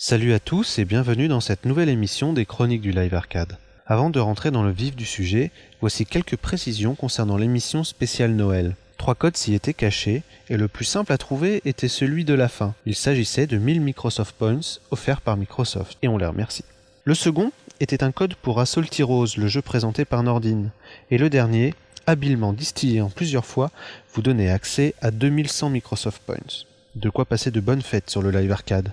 Salut à tous et bienvenue dans cette nouvelle émission des Chroniques du Live Arcade. Avant de rentrer dans le vif du sujet, voici quelques précisions concernant l'émission spéciale Noël. Trois codes s'y étaient cachés, et le plus simple à trouver était celui de la fin. Il s'agissait de 1000 Microsoft Points offerts par Microsoft, et on les remercie. Le second était un code pour Assault Heroes, le jeu présenté par Nordine. Et le dernier, habilement distillé en plusieurs fois, vous donnait accès à 2100 Microsoft Points. De quoi passer de bonnes fêtes sur le live arcade.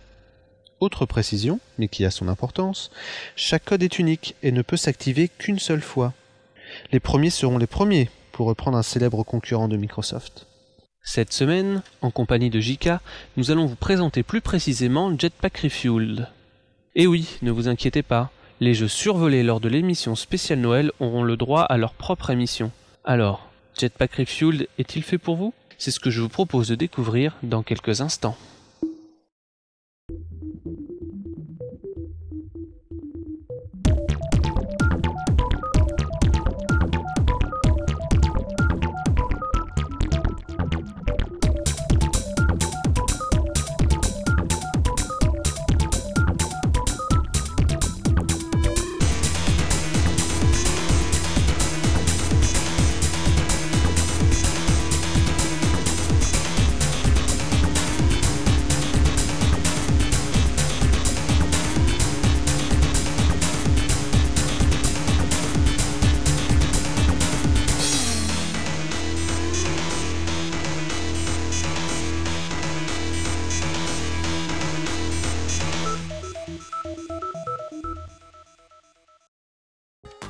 Autre précision, mais qui a son importance, chaque code est unique et ne peut s'activer qu'une seule fois. Les premiers seront les premiers, pour reprendre un célèbre concurrent de Microsoft. Cette semaine, en compagnie de JK, nous allons vous présenter plus précisément Jetpack Refueled. Et oui, ne vous inquiétez pas, les jeux survolés lors de l'émission spéciale Noël auront le droit à leur propre émission. Alors, Jetpack Refueled est-il fait pour vous? C'est ce que je vous propose de découvrir dans quelques instants.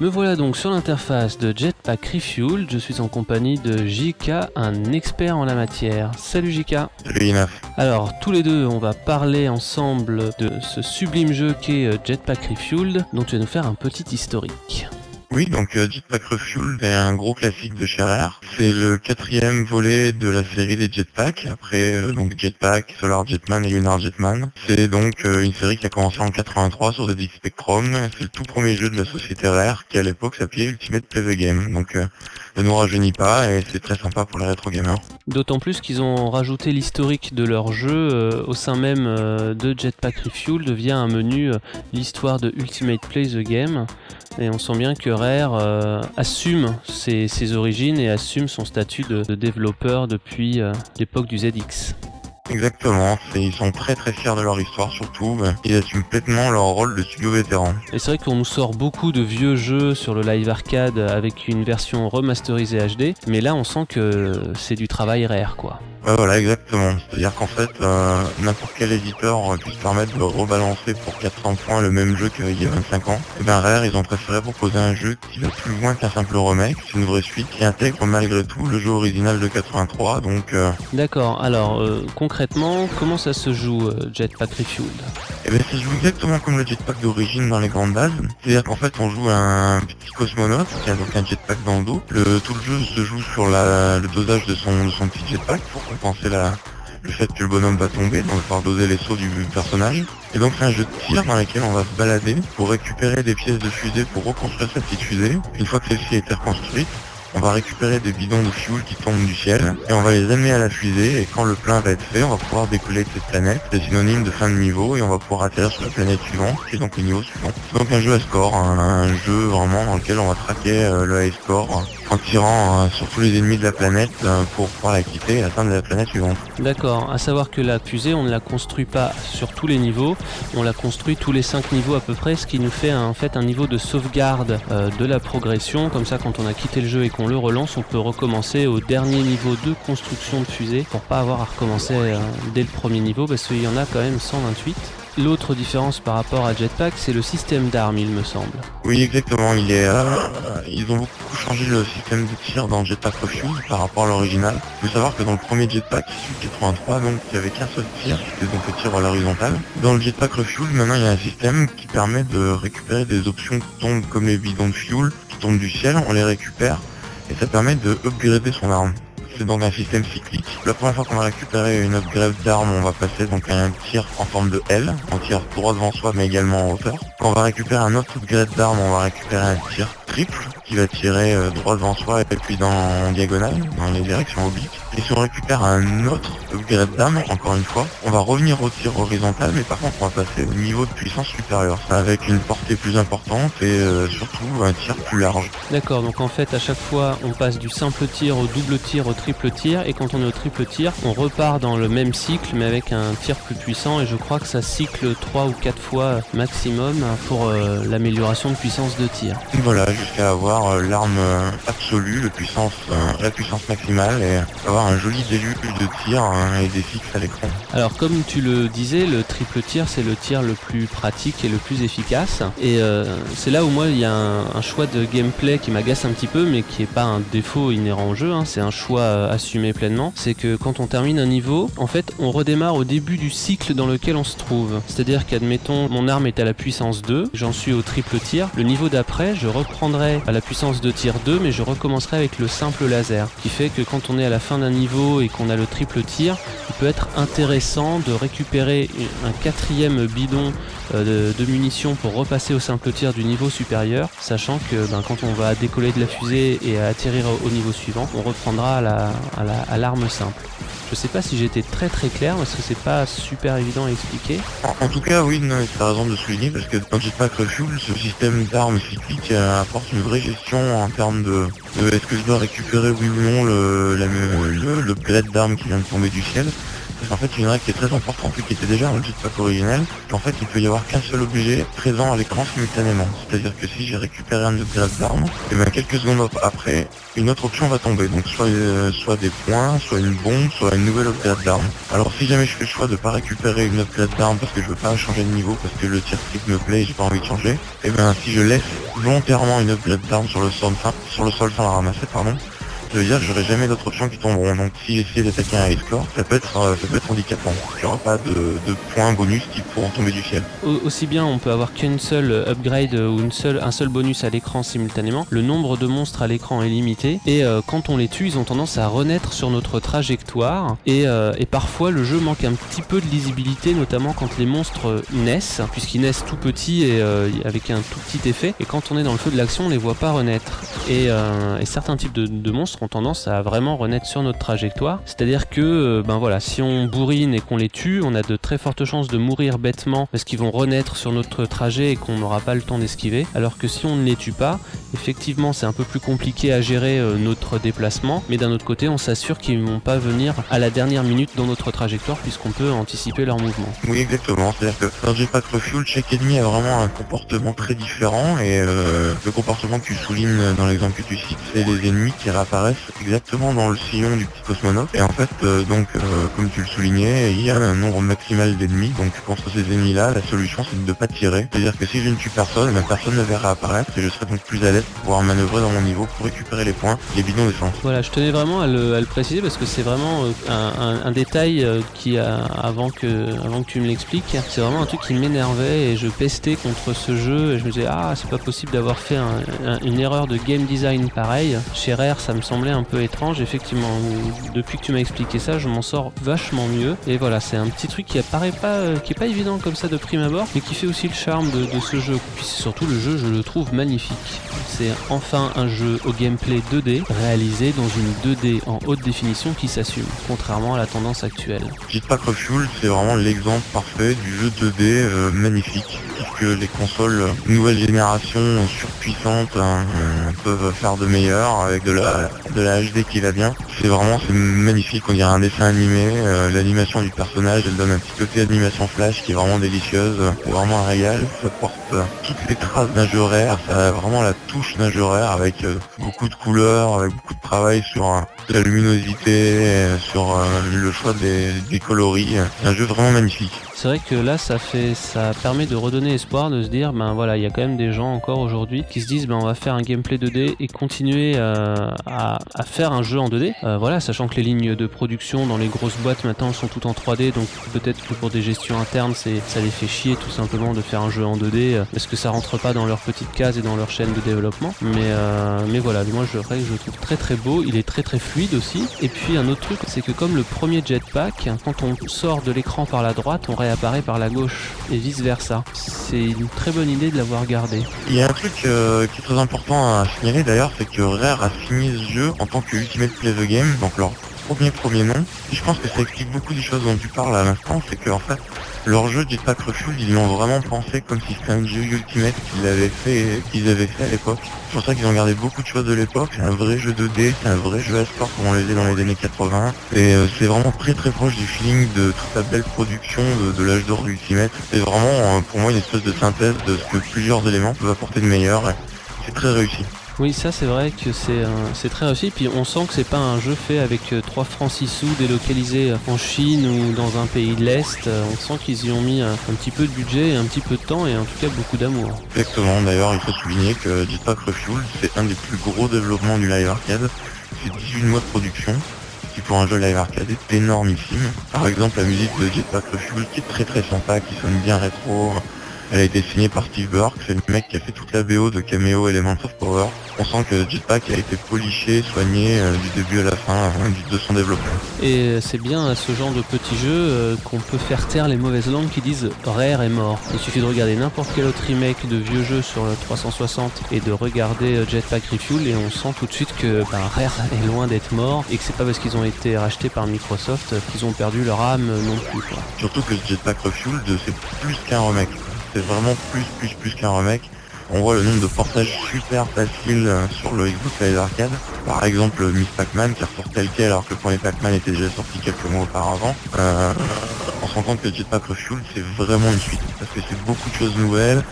Me voilà donc sur l'interface de Jetpack Refuel. Je suis en compagnie de JK, un expert en la matière. Salut JK. Salut Ina. Alors, tous les deux, on va parler ensemble de ce sublime jeu qu'est euh, Jetpack Refueled, dont tu vas nous faire un petit historique. Oui, donc euh, Jetpack Refuel est un gros classique de chez Rare. C'est le quatrième volet de la série des Jetpacks, après euh, donc Jetpack, Solar Jetman et Lunar Jetman. C'est donc euh, une série qui a commencé en 83 sur ZX Spectrum. C'est le tout premier jeu de la société Rare qui à l'époque s'appelait Ultimate Play the Game. Donc euh, ne nous rajeunit pas et c'est très sympa pour les rétro gamers. D'autant plus qu'ils ont rajouté l'historique de leur jeu euh, au sein même euh, de Jetpack Refueled via un menu euh, l'histoire de Ultimate Play the Game. Et on sent bien que Rare euh, assume ses, ses origines et assume son statut de, de développeur depuis euh, l'époque du ZX. Exactement, ils sont très très fiers de leur histoire surtout. Ben, Ils assument pleinement leur rôle de studio vétéran. Et c'est vrai qu'on nous sort beaucoup de vieux jeux sur le live arcade avec une version remasterisée HD, mais là on sent que c'est du travail rare quoi. Ouais, voilà, exactement. C'est-à-dire qu'en fait, euh, n'importe quel éditeur euh, peut se permettre de rebalancer pour 400 points le même jeu qu'il y a 25 ans. Et ben Rare, ils ont préféré proposer un jeu qui va plus loin qu'un simple remake, c'est une vraie suite qui intègre malgré tout le jeu original de 83. Donc, euh, D'accord, alors euh, concrètement, comment ça se joue euh, Jetpack Refueled eh ben, ça joue exactement comme le jetpack d'origine dans les grandes bases. C'est-à-dire qu'en fait, on joue un petit cosmonaute qui a donc un jetpack dans le dos. Tout le jeu se joue sur le dosage de son, petit jetpack pour compenser le fait que le bonhomme va tomber, donc il va doser les sauts du personnage. Et donc c'est un jeu de tir dans lequel on va se balader pour récupérer des pièces de fusée pour reconstruire sa petite fusée. Une fois que celle-ci a été reconstruite, on va récupérer des bidons de fuel qui tombent du ciel et on va les amener à la fusée et quand le plein va être fait, on va pouvoir décoller de cette planète. C'est synonyme de fin de niveau et on va pouvoir atterrir sur la planète suivante est donc le niveau suivant. C'est donc un jeu à score, un, un jeu vraiment dans lequel on va traquer euh, le high score en tirant euh, sur tous les ennemis de la planète euh, pour pouvoir la quitter et atteindre la planète suivante. D'accord, à savoir que la fusée, on ne la construit pas sur tous les niveaux, on la construit tous les 5 niveaux à peu près, ce qui nous fait en fait un niveau de sauvegarde euh, de la progression. Comme ça, quand on a quitté le jeu et qu'on le relance, on peut recommencer au dernier niveau de construction de fusée pour pas avoir à recommencer dès le premier niveau parce qu'il y en a quand même 128. L'autre différence par rapport à Jetpack, c'est le système d'armes, il me semble. Oui, exactement. Euh, ils ont beaucoup changé le système de tir dans Jetpack Refuel par rapport à l'original. Il faut savoir que dans le premier Jetpack, issu de 83, donc il y avait qu'un seul tir, c'était donc le tir à l'horizontale. Dans le Jetpack Refuel, maintenant il y a un système qui permet de récupérer des options qui tombent comme les bidons de fuel, qui tombent du ciel, on les récupère, et ça permet de upgrader son arme. C'est donc un système cyclique. La première fois qu'on va récupérer une upgrade d'arme, on va passer donc à un tir en forme de L, on tire droit devant soi mais également en hauteur. Quand on va récupérer un autre upgrade d'arme, on va récupérer un tir triple qui va tirer euh, droit devant soi et puis dans en diagonale, dans les directions obliques. Et si on récupère un autre upgrade d'arme, encore une fois, on va revenir au tir horizontal, mais par contre on va passer au niveau de puissance supérieure, avec une portée plus importante et euh, surtout un tir plus large. D'accord, donc en fait à chaque fois on passe du simple tir au double tir au triple tir, et quand on est au triple tir, on repart dans le même cycle mais avec un tir plus puissant, et je crois que ça cycle 3 ou 4 fois maximum pour euh, l'amélioration de puissance de tir. Voilà, jusqu'à avoir euh, l'arme absolue, le puissance, la puissance maximale, et avoir un joli début de tir hein, et des fixes à l'écran. Alors comme tu le disais, le triple tir c'est le tir le plus pratique et le plus efficace. Et euh, c'est là où moi il y a un, choix de gameplay qui m'agace un petit peu, mais qui est pas un défaut inhérent au jeu. Hein. c'est un choix euh, assumé pleinement. C'est que quand on termine un niveau, en fait on redémarre au début du cycle dans lequel on se trouve. C'est-à-dire qu'admettons mon arme est à la puissance 2, j'en suis au triple tir. Le niveau d'après, je à la puissance de tir 2, mais je recommencerai avec le simple laser. Qui fait que quand on est à la fin d'un niveau et qu'on a le triple tir, il peut être intéressant de récupérer un quatrième bidon euh, de, munitions pour repasser au simple tir du niveau supérieur, sachant que ben, quand on va décoller de la fusée et atterrir au niveau suivant, on reprendra à l'arme simple. Je sais pas si j'étais très très clair parce que c'est pas super évident à expliquer? En, tout cas, oui, as raison de souligner parce que dans Jetpack Refuel, ce système d'armes cycliques euh, apporte une vraie gestion en termes de, est-ce que je dois récupérer oui ou non le, le, le bled d'armes qui vient de tomber du ciel en fait, une règle qui est très importante, qui était déjà dans le jetpack originel, qu'en fait, il peut y avoir qu'un seul objet présent à l'écran simultanément. C'est-à-dire que si j'ai récupéré un upgrade d'arme, et bien quelques secondes après, une autre option va tomber. Donc soit, euh, des points, soit une bombe, soit une nouvelle upgrade d'arme. Alors si jamais je fais le choix de pas récupérer une upgrade d'arme parce que je veux pas changer de niveau, parce que le tir stick me plaît et j'ai pas envie de changer, et bien si je laisse volontairement une upgrade d'arme sur le sol, sur le sol sans la ramasser, pardon, veut dire que j'aurai jamais d'autres options qui tomberont. Donc si j'essaie d'attaquer un score, ça peut être, euh, ça peut être handicapant. Il n'y aura pas de, points bonus qui pourront tomber du ciel. aussi bien on peut avoir qu'une seule upgrade ou une seule, un seul bonus à l'écran simultanément. Le nombre de monstres à l'écran est limité et euh, quand on les tue, ils ont tendance à renaître sur notre trajectoire et, euh, et, parfois le jeu manque un petit peu de lisibilité, notamment quand les monstres naissent, puisqu'ils naissent tout petits et avec un tout petit effet. Et quand on est dans le feu de l'action, on les voit pas renaître. Et, et certains types de, de monstres tendance à vraiment renaître sur notre trajectoire. C'est-à-dire que, euh, ben voilà, si on bourrine et qu'on les tue, on a de très fortes chances de mourir bêtement parce qu'ils vont renaître sur notre trajet et qu'on n'aura pas le temps d'esquiver. Alors que si on ne les tue pas, effectivement, c'est un peu plus compliqué à gérer euh, notre déplacement, mais d'un autre côté, on s'assure qu'ils ne vont pas venir à la dernière minute dans notre trajectoire puisqu'on peut anticiper leur mouvement. Oui, exactement. C'est-à-dire que dans Jetpack Refuel, chaque ennemi a vraiment un comportement très différent et euh, le comportement que tu soulignes dans l'exemple que tu cites, c'est les ennemis qui réapparaissent exactement dans le sillon du petit cosmonaute. Et en fait, euh, donc, euh, comme tu le soulignais, il y a un nombre maximal d'ennemis. Donc, contre ces ennemis-là, la solution, c'est de ne pas tirer. C'est-à-dire que si je ne tue personne, ma personne ne verra apparaître et je serai donc plus à l'aise pour pouvoir manœuvrer dans mon niveau pour récupérer les points, les bidons d'essence. Voilà, je tenais vraiment à le, préciser parce que c'est vraiment euh, un, détail qui, avant que, avant que tu me l'expliques, c'est vraiment un truc qui m'énervait et je pestais contre ce jeu et je me disais, ah, c'est pas possible d'avoir fait une erreur de game design pareil. Chez Rare, ça me semble un peu étrange. Effectivement, depuis que tu m'as expliqué ça, je m'en sors vachement mieux. Et voilà, c'est un petit truc qui apparaît pas, euh, qui est pas évident comme ça de prime abord, mais qui fait aussi le charme de, ce jeu. Puis surtout le jeu, je le trouve magnifique. C'est enfin un jeu au gameplay 2D réalisé dans une 2D en haute définition qui s'assume, contrairement à la tendance actuelle. Jetpack Refuel, c'est vraiment l'exemple parfait du jeu 2D euh, magnifique, puisque les consoles nouvelle génération surpuissantes hein, euh, peuvent faire de meilleur avec de la de la HD qui va bien. C'est vraiment magnifique, on dirait un dessin animé. Euh, l'animation du personnage, elle donne un petit côté animation flash qui est vraiment délicieuse. C'est vraiment un régal. Ça porte euh, toutes les traces d'un jeu rare. Ça a vraiment la touche d'un jeu rare avec beaucoup de couleurs, avec beaucoup de travail sur la luminosité, sur le choix des, des coloris. C'est un jeu vraiment magnifique c'est vrai que là ça fait ça permet de redonner espoir de se dire ben voilà il y a quand même des gens encore aujourd'hui qui se disent ben on va faire un gameplay 2D et continuer euh, à, faire un jeu en 2D euh, voilà sachant que les lignes de production dans les grosses boîtes maintenant sont toutes en 3D donc peut-être que pour des gestions internes c'est ça les fait chier tout simplement de faire un jeu en 2D euh, parce que ça rentre pas dans leur petite case et dans leur chaîne de développement. Mais mais voilà moi je, je le trouve très très beau. Il est très très fluide aussi. Et puis un autre truc c'est que comme le premier jetpack quand on sort de l'écran par la droite apparaît par la gauche et vice versa. c'est une très bonne idée de l'avoir gardé. Il y a un truc euh, qui est très important à signaler d'ailleurs, c'est que Rare a signé ce jeu en tant que Ultimate Play the Game, donc leur premier premier nom. Je pense que ça explique beaucoup des choses dont tu parles à l'instant, c'est qu'en fait, leur jeu Jetpack Refuel, ils l'ont vraiment pensé comme si c'était un jeu Ultimate qu'ils avaient fait, qu'ils avaient fait à l'époque. C'est pour ça qu'ils ont gardé beaucoup de choses de l'époque. C'est un vrai jeu 2D, c'est un vrai jeu à sport comme on les faisait dans les années 80. Et euh, c'est vraiment très très proche du feeling de toute la belle production de, l'âge d'or du Ultimate. C'est vraiment euh, pour moi une espèce de synthèse de ce que plusieurs éléments peuvent apporter de meilleur. C'est très réussi. Oui, ça c'est vrai que c'est très réussi. Puis on sent que c'est pas un jeu fait avec 3 euh, francs 6 sous délocalisé en Chine ou dans un pays de l'Est. Euh, on sent qu'ils y ont mis un, petit peu de budget, un petit peu de temps et en tout cas beaucoup d'amour. Exactement, d'ailleurs il faut souligner que Jetpack Refuel c'est un des plus gros développements du live arcade. C'est 18 mois de production, qui pour un jeu live arcade est énormissime. Par exemple la musique de Jetpack Refuel qui est très très sympa, qui sonne bien rétro, elle a été signée par Steve Burke, c'est le mec qui a fait toute la BO de Cameo Elements of Power. On sent que Jetpack a été poliché, soigné euh, du début à la fin hein, de son développement. Et euh, c'est bien à ce genre de petit jeu euh, qu'on peut faire taire les mauvaises langues qui disent Rare est mort. Il suffit de regarder n'importe quel autre remake de vieux jeux sur le 360 et de regarder Jetpack Refuel et on sent tout de suite que ben, Rare est loin d'être mort et que c'est pas parce qu'ils ont été rachetés par Microsoft qu'ils ont perdu leur âme non plus. Surtout que Jetpack Refuel c'est plus qu'un remake c'est vraiment plus plus plus qu'un remake. On voit le nombre de portages super faciles euh, sur le Xbox Live Arcade. Par exemple Miss Pac-Man qui ressort tel quel alors que le premier Pac-Man était déjà sorti quelques mois auparavant. Euh, on se rend compte que Jetpack Refuel c'est vraiment une suite parce que c'est beaucoup de choses nouvelles.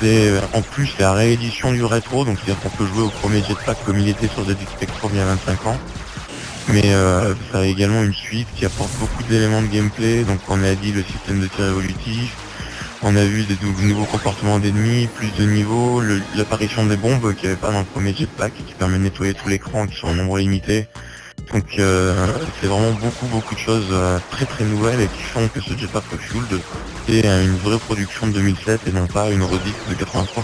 C'est en plus la réédition du rétro, donc c'est-à-dire qu'on peut jouer au premier Jetpack comme il était sur ZX Spectrum il y a 25 ans. Mais euh, ça a également une suite qui apporte beaucoup d'éléments de gameplay, donc on a dit le système de tir évolutif, on a vu des nouveaux comportements d'ennemis, plus de niveaux, l'apparition des bombes qu'il n'y avait pas dans le premier jetpack qui permet de nettoyer tout l'écran qui sont en nombre limité. Donc euh, c'est vraiment beaucoup beaucoup de choses euh, très très nouvelles et qui font que ce jetpack Refueled est une vraie production de 2007 et non pas une redite de 83.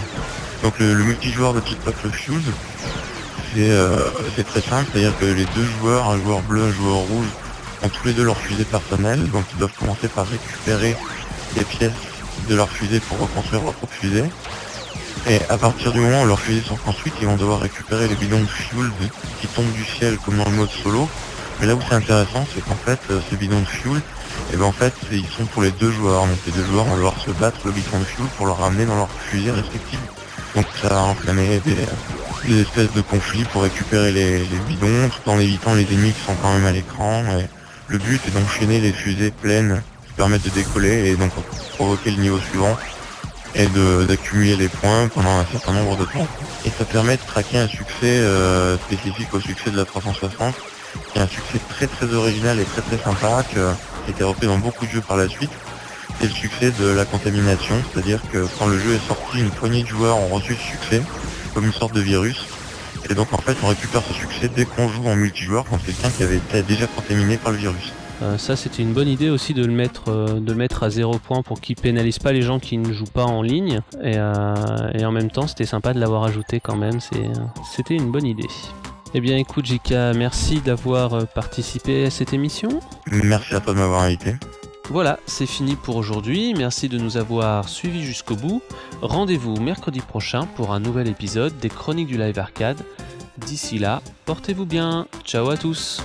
Donc le, multijoueur de Jetpack Refueled euh, c'est très simple, c'est-à-dire que les deux joueurs, un joueur bleu, un joueur rouge, ont tous les deux leur fusée personnelle, donc ils doivent commencer par récupérer des pièces de leur fusée pour reconstruire leur propre fusée. Et à partir du moment où leurs fusées sont construites, ils vont devoir récupérer les bidons de fuel qui tombent du ciel comme dans le mode solo. Mais là où c'est intéressant, c'est qu'en fait, euh, ces bidons de fuel, et eh ben en fait, ils sont pour les deux joueurs. Donc les deux joueurs vont devoir se battre le bidon de fuel pour le ramener dans leur fusée respective. Donc ça va enflammer des, espèces de conflits pour récupérer les, les, bidons, tout en évitant les ennemis qui sont quand même à l'écran. Et le but est d'enchaîner les fusées pleines permettre de décoller et donc provoquer le niveau suivant et d'accumuler les points pendant un certain nombre de temps. Et ça permet de traquer un succès euh, spécifique au succès de la 360, qui est un succès très très original et très très sympa, qui a été repris dans beaucoup de jeux par la suite. C'est le succès de la contamination, c'est-à-dire que quand le jeu est sorti, une poignée de joueurs ont reçu ce succès, comme une sorte de virus. Et donc en fait on récupère ce succès dès qu'on joue en multijoueur quand quelqu'un qui avait été déjà contaminé par le virus. Euh, ça, c'était une bonne idée aussi de le mettre, euh, de mettre à zéro point pour qu'il pénalise pas les gens qui ne jouent pas en ligne. Et, euh, en même temps, c'était sympa de l'avoir ajouté quand même. C'était une bonne idée. Eh bien, écoute, Jika, merci d'avoir participé à cette émission. Merci à toi de m'avoir invité. Voilà, c'est fini pour aujourd'hui. Merci de nous avoir suivis jusqu'au bout. Rendez-vous mercredi prochain pour un nouvel épisode des Chroniques du Live Arcade. D'ici là, portez-vous bien. Ciao à tous.